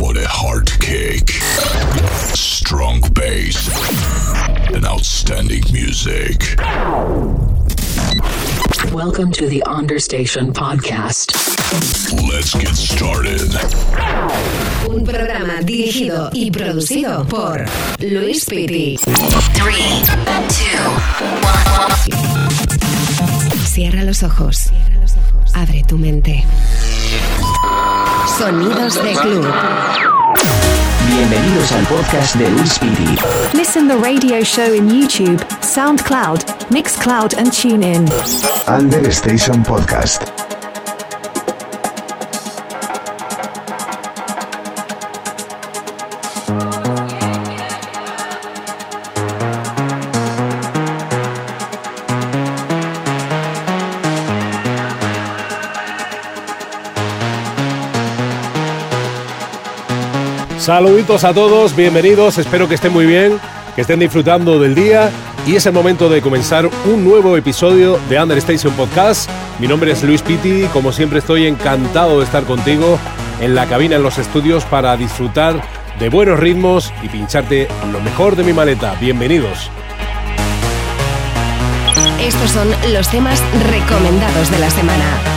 for the hard kick, strong bass, and outstanding music. Welcome to the Understation Podcast. Let's get started. Un programa dirigido y producido por Luis Piti. Three, two, one. Cierra los ojos. Abre tu mente. Sonidos de club. Bienvenidos al podcast de Luis Piti. Listen the radio show in YouTube, SoundCloud, Mixcloud, and TuneIn. Under Station Podcast. Saluditos a todos, bienvenidos, espero que estén muy bien, que estén disfrutando del día y es el momento de comenzar un nuevo episodio de Understation Podcast. Mi nombre es Luis Pitti, como siempre estoy encantado de estar contigo en la cabina, en los estudios para disfrutar de buenos ritmos y pincharte lo mejor de mi maleta. Bienvenidos. Estos son los temas recomendados de la semana.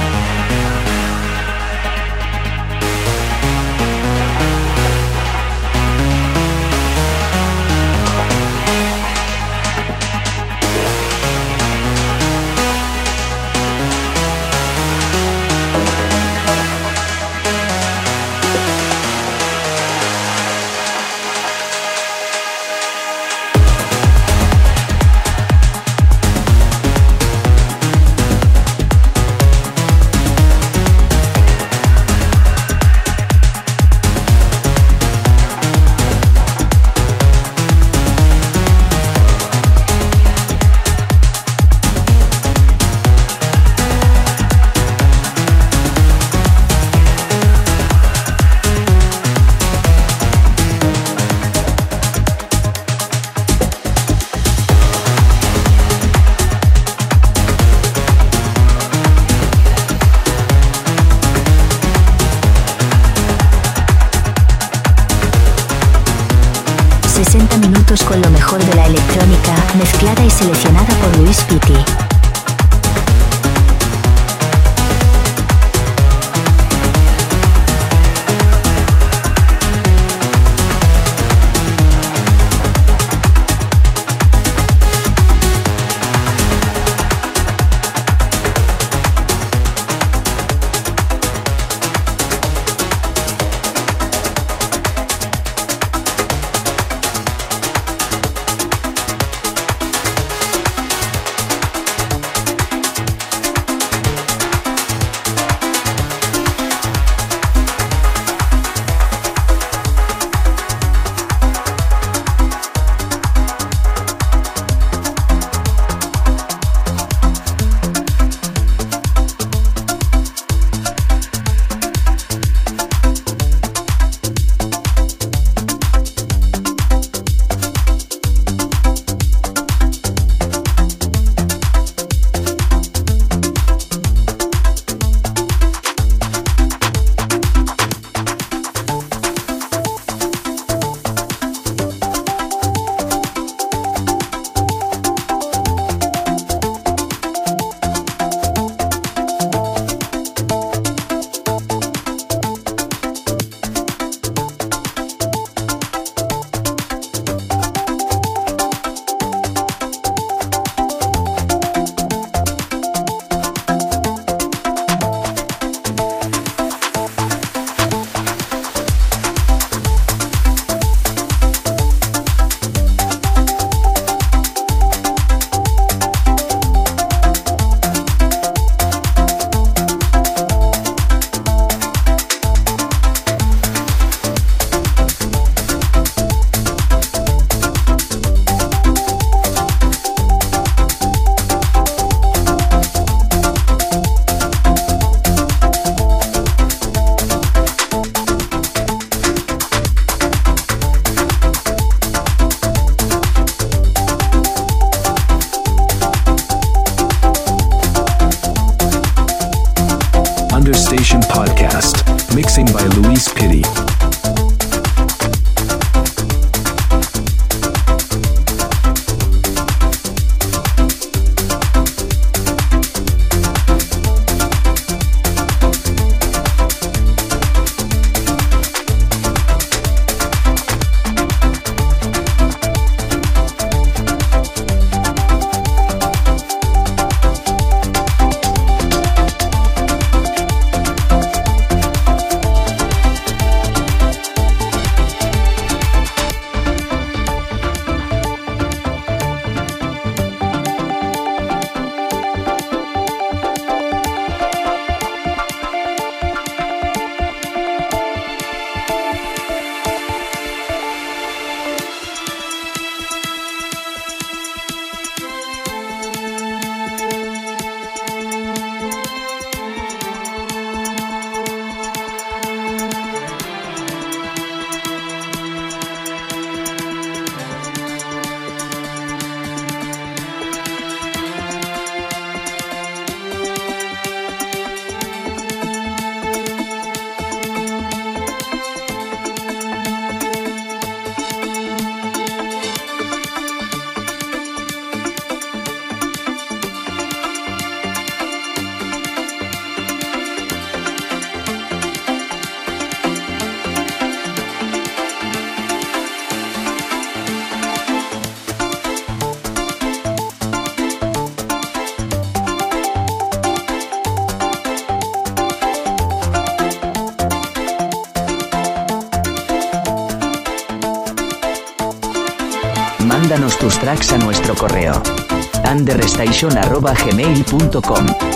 understation.gmail.com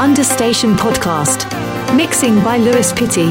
Understation Podcast. Mixing by Lewis Pitty.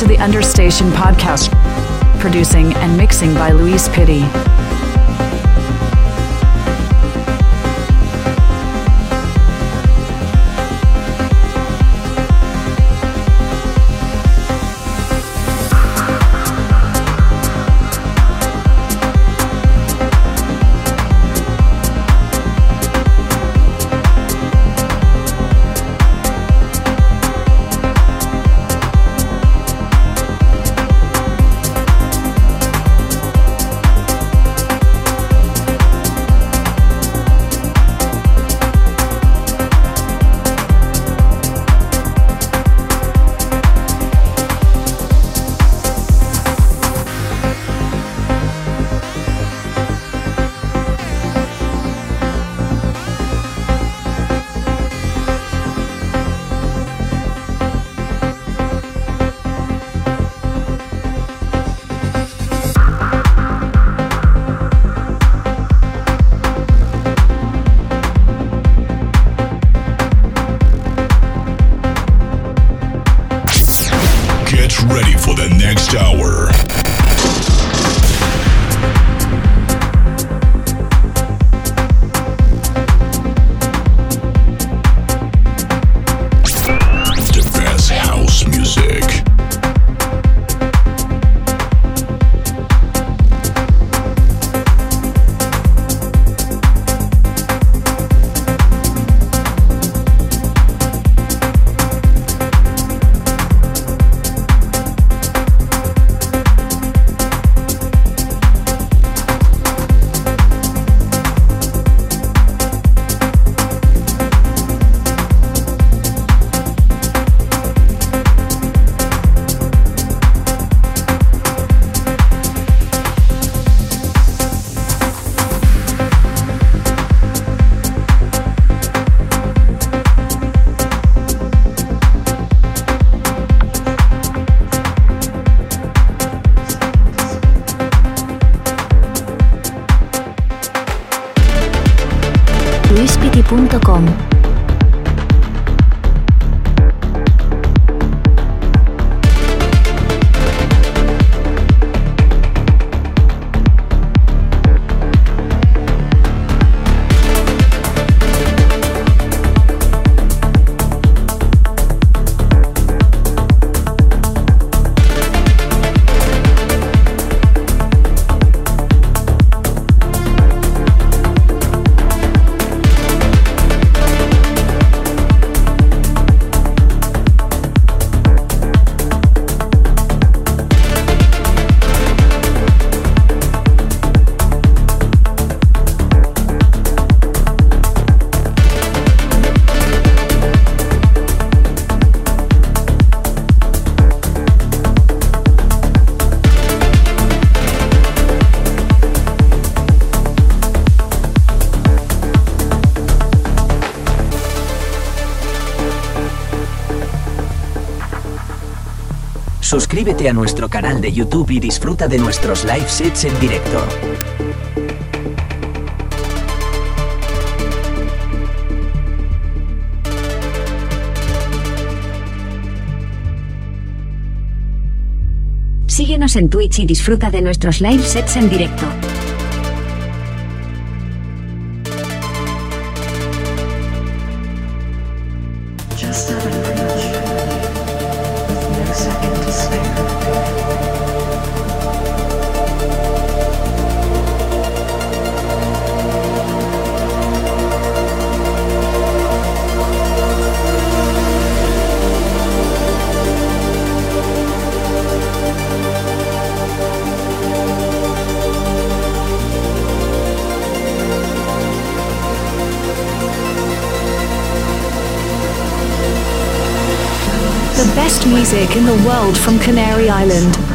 To the Understation podcast, producing and mixing by Luis Pitti. luispiti.com Suscríbete a nuestro canal de YouTube y disfruta de nuestros live sets en directo. Síguenos en Twitch y disfruta de nuestros live sets en directo. Music in the world from Canary Island.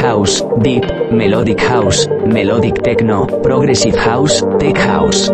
House, Deep, Melodic House, Melodic Techno, Progressive House, Tech House.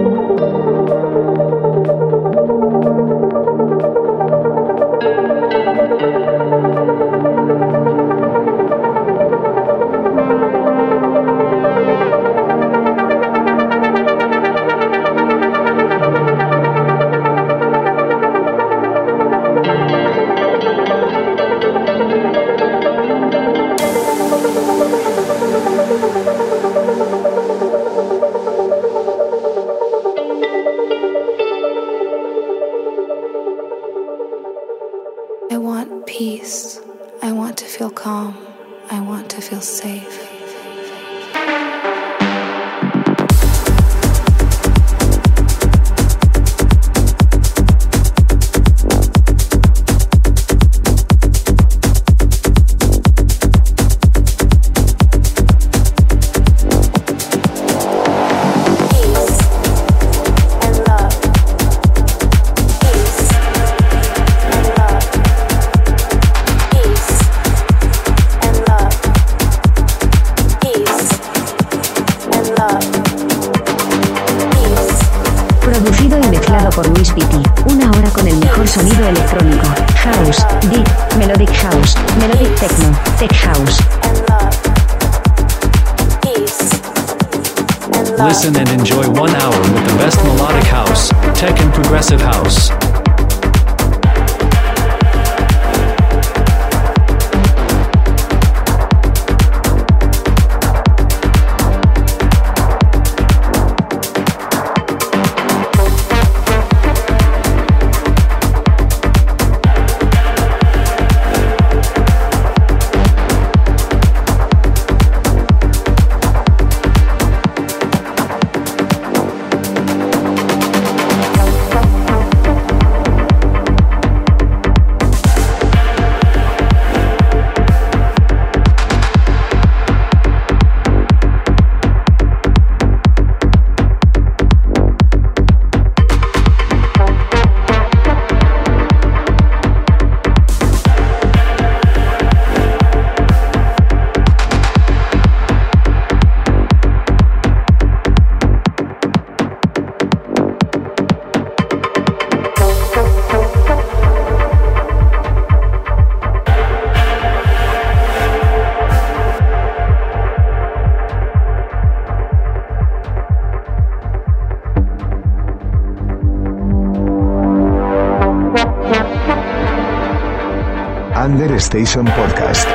Station Podcast.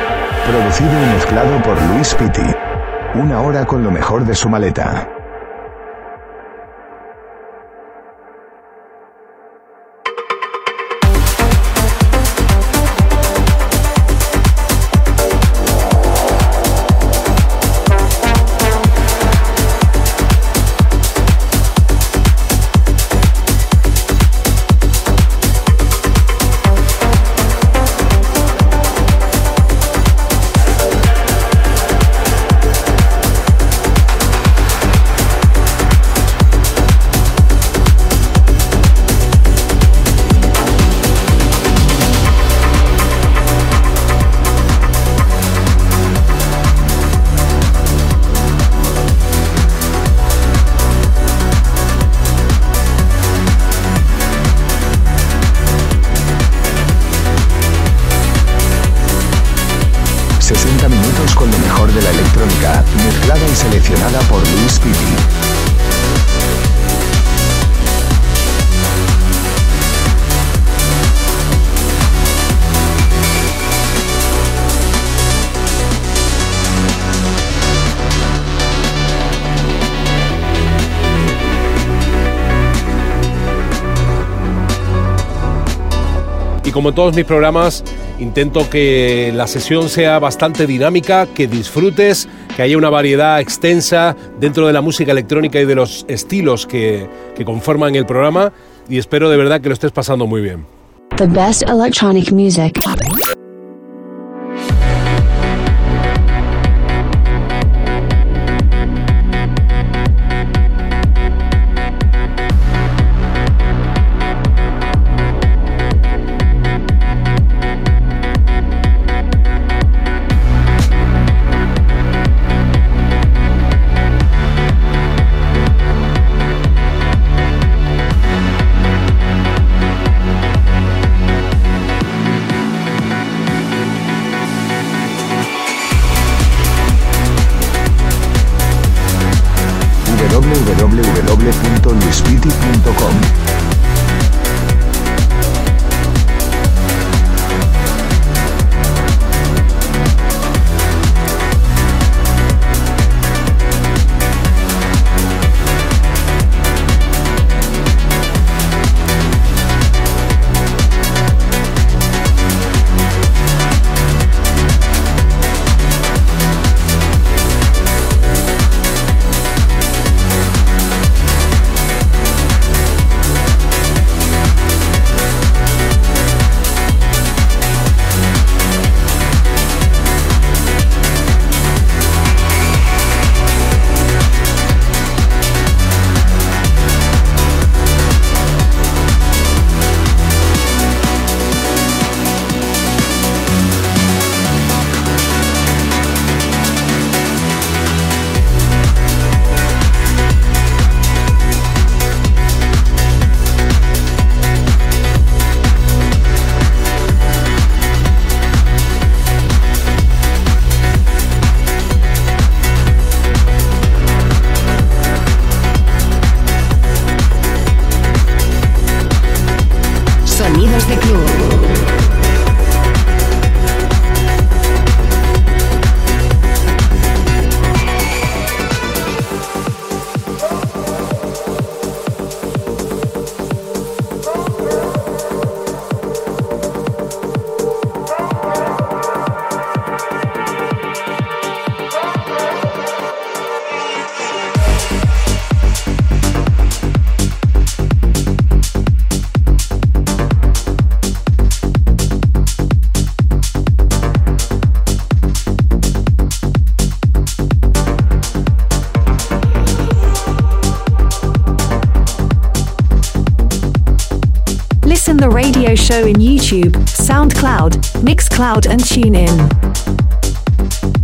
Producido y mezclado por Luis Pitti. Una hora con lo mejor de su maleta. Como en todos mis programas, intento que la sesión sea bastante dinámica, que disfrutes, que haya una variedad extensa dentro de la música electrónica y de los estilos que, que conforman el programa. Y espero de verdad que lo estés pasando muy bien. Radio show in YouTube, SoundCloud, Mixcloud, and TuneIn.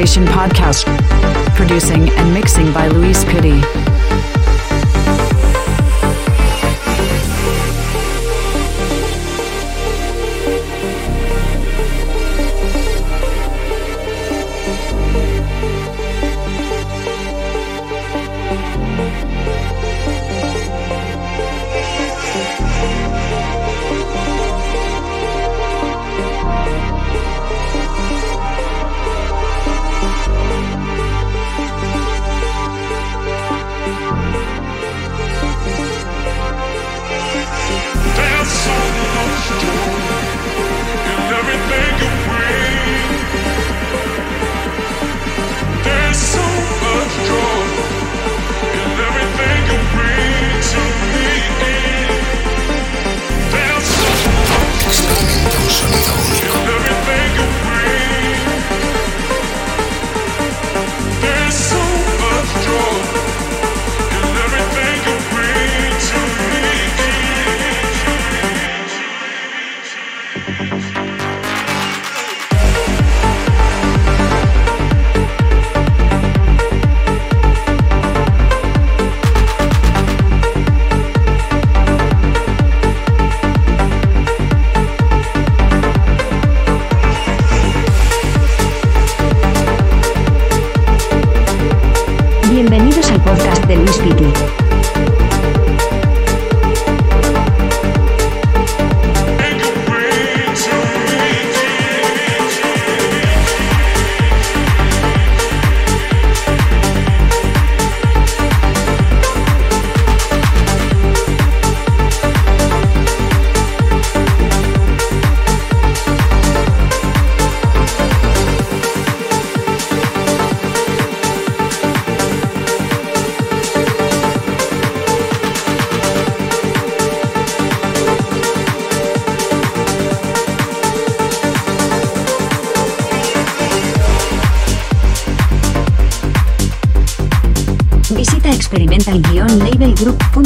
Station podcast, producing and mixing by Luis Pitti.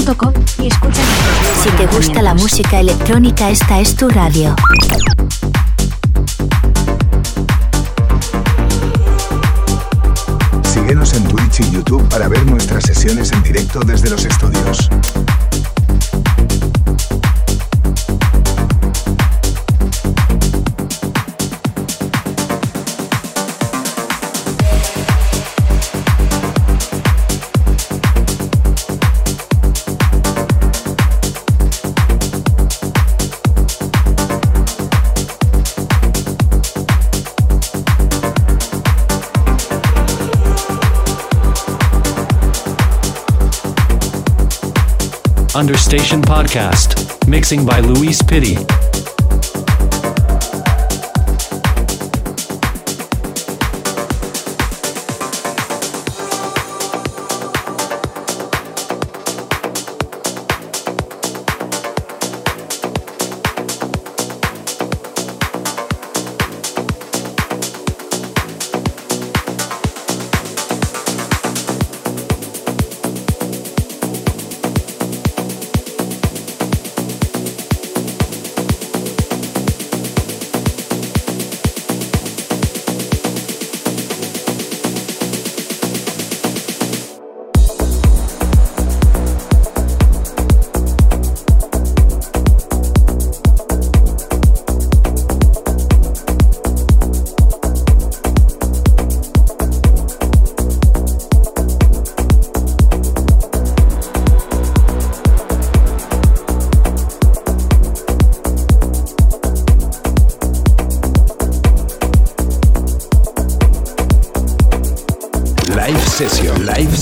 experimental-labelgroup.com y escucha Si te gusta la música electrónica, esta es tu radio. Síguenos en Twitch y YouTube para ver nuestras sesiones en directo desde los estudios. Understation Podcast. Mixing by Luis Pitti.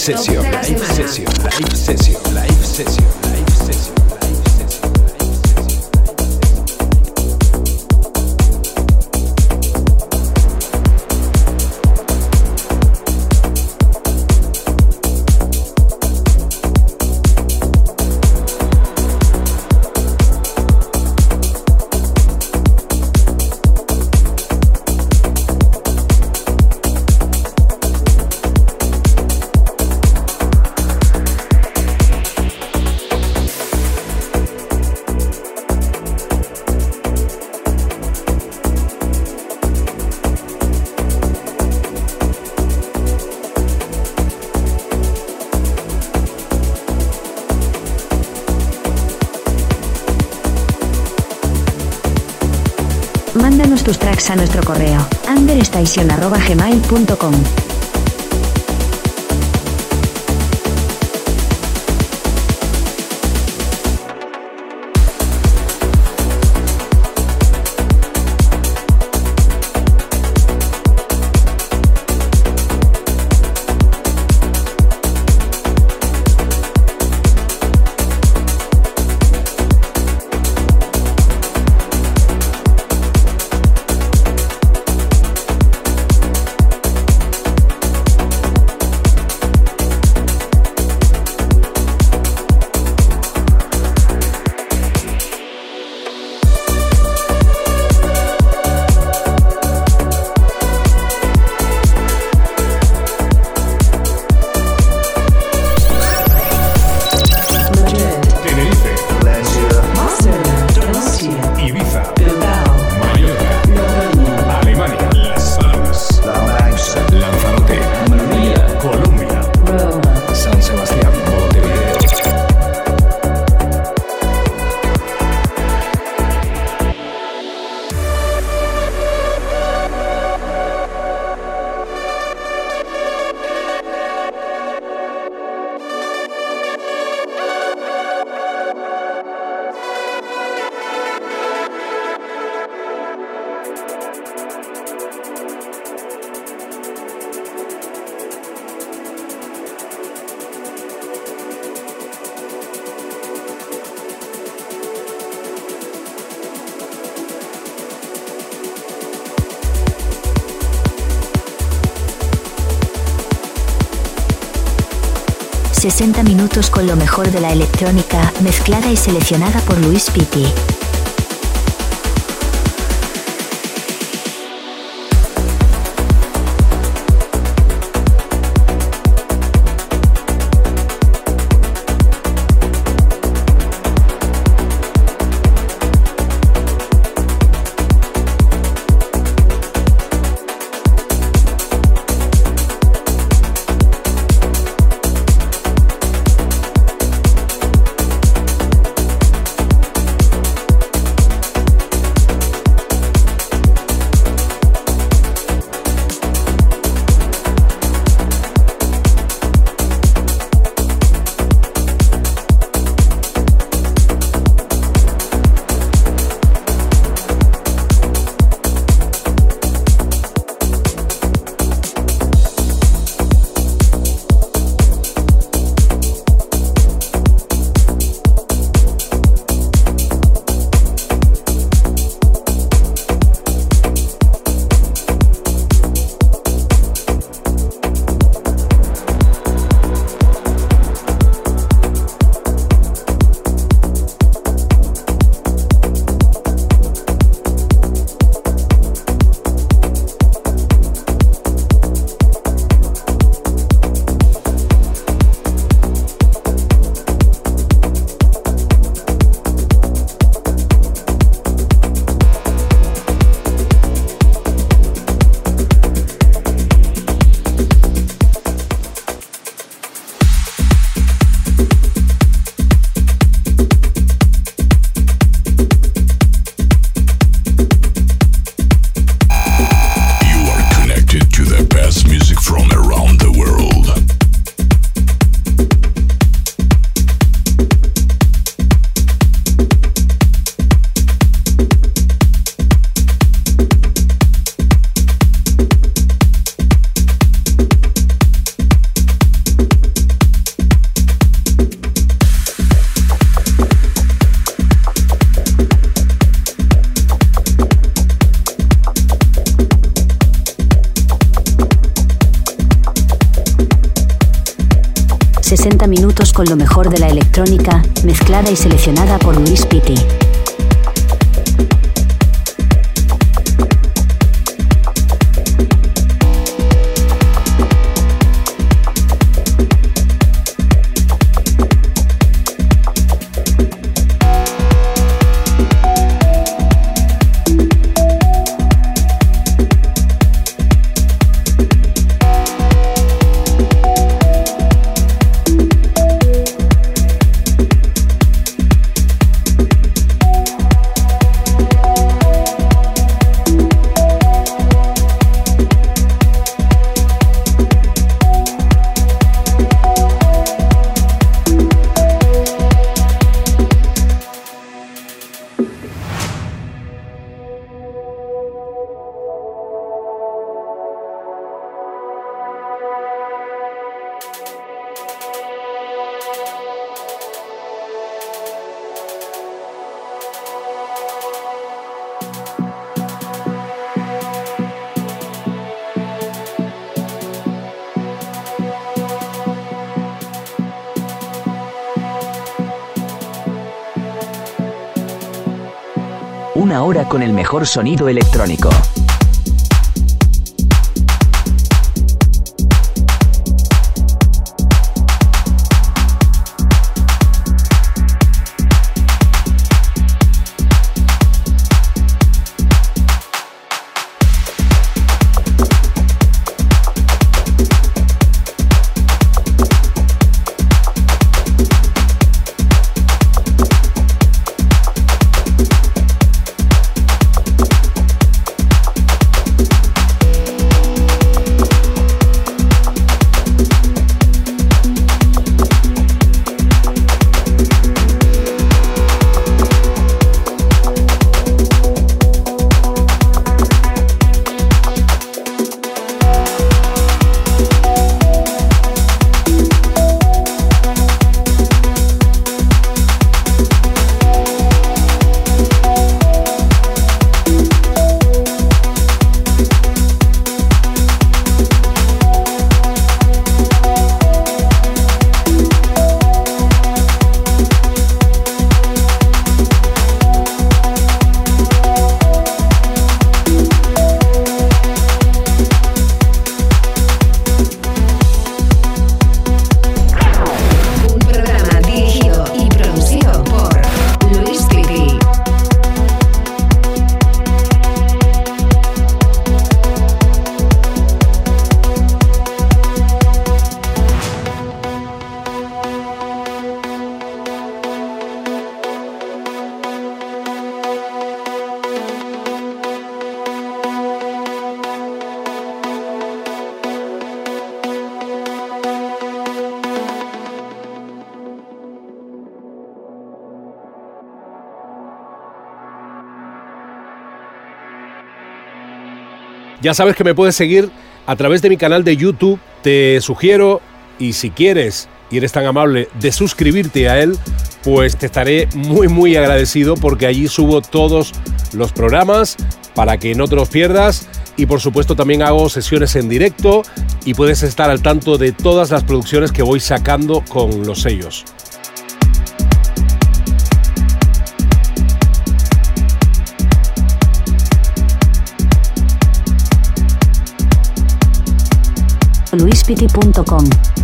Sesión, a nuestro correo. Understation.gmail.com minutos con lo mejor de la electrónica, mezclada y seleccionada por Luis Pitti. Y seleccionada por Luis Pitti. Mejor sonido electrónico. Ya sabes que me puedes seguir a través de mi canal de YouTube. Te sugiero, y si quieres y eres tan amable de suscribirte a él, pues te estaré muy muy agradecido porque allí subo todos los programas para que no te los pierdas y por supuesto también hago sesiones en directo y puedes estar al tanto de todas las producciones que voy sacando con los sellos. luispiti.com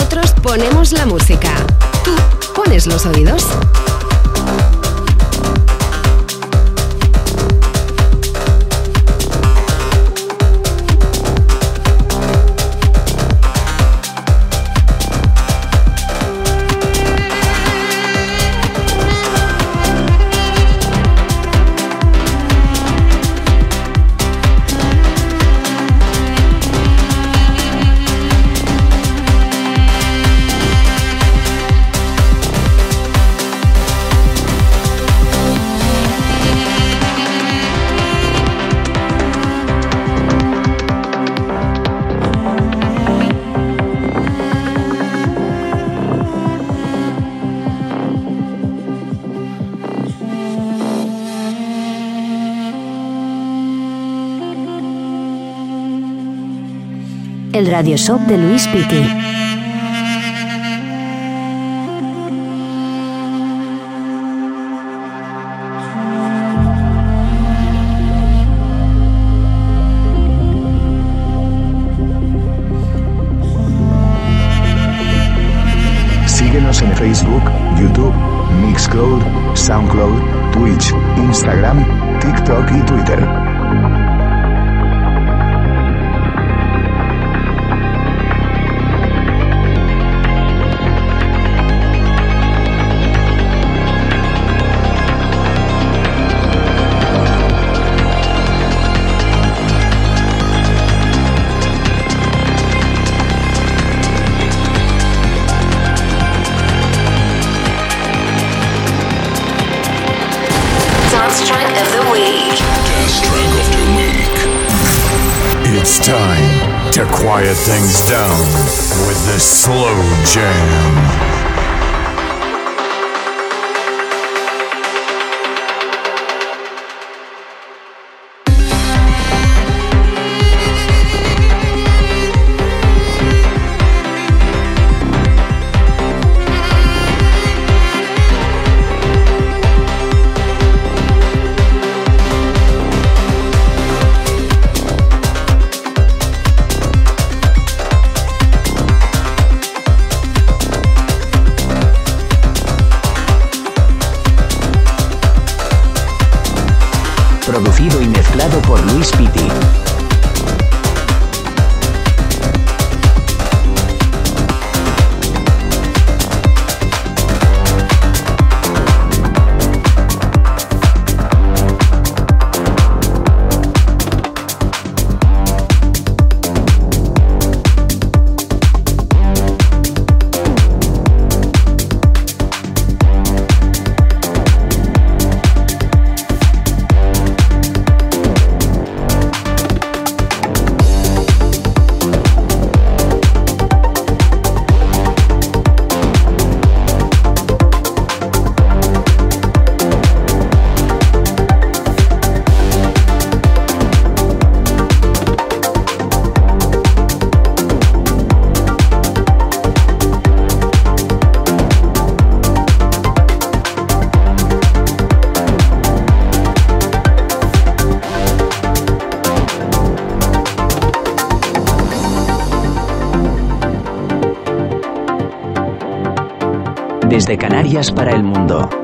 Nosotros ponemos la música. Tú pones los oídos. Radio Shop de Luis. Síguenos en Facebook, YouTube, Mixcloud, Soundcloud, Twitch, Instagram, TikTok y Twitter. Quiet things down with this slow jam. De Canarias para el mundo.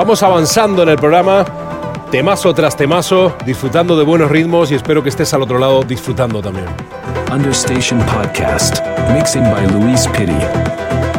Vamos avanzando en el programa, temazo tras temazo, disfrutando de buenos ritmos y espero que estés al otro lado disfrutando también. Understation Podcast, mixing by Luis Pitti.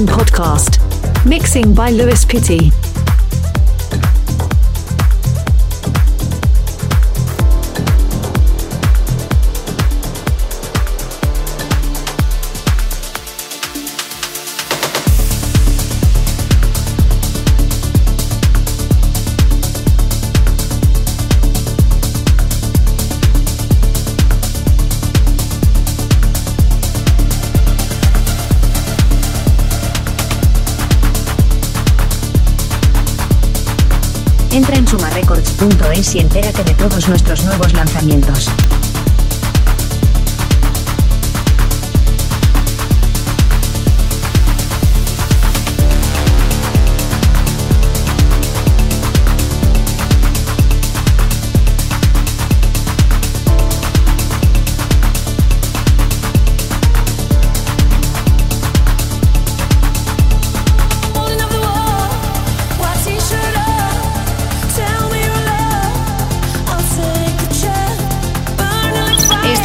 Podcast. Mixing by Lewis Pitty. Y entérate de todos nuestros nuevos lanzamientos.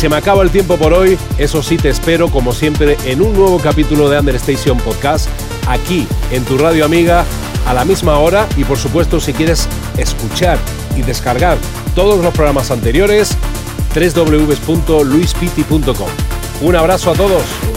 se me acaba el tiempo por hoy, eso sí te espero como siempre en un nuevo capítulo de Understation Podcast, aquí en tu radio amiga, a la misma hora y por supuesto si quieres escuchar y descargar todos los programas anteriores, www.luispiti.com. Un abrazo a todos.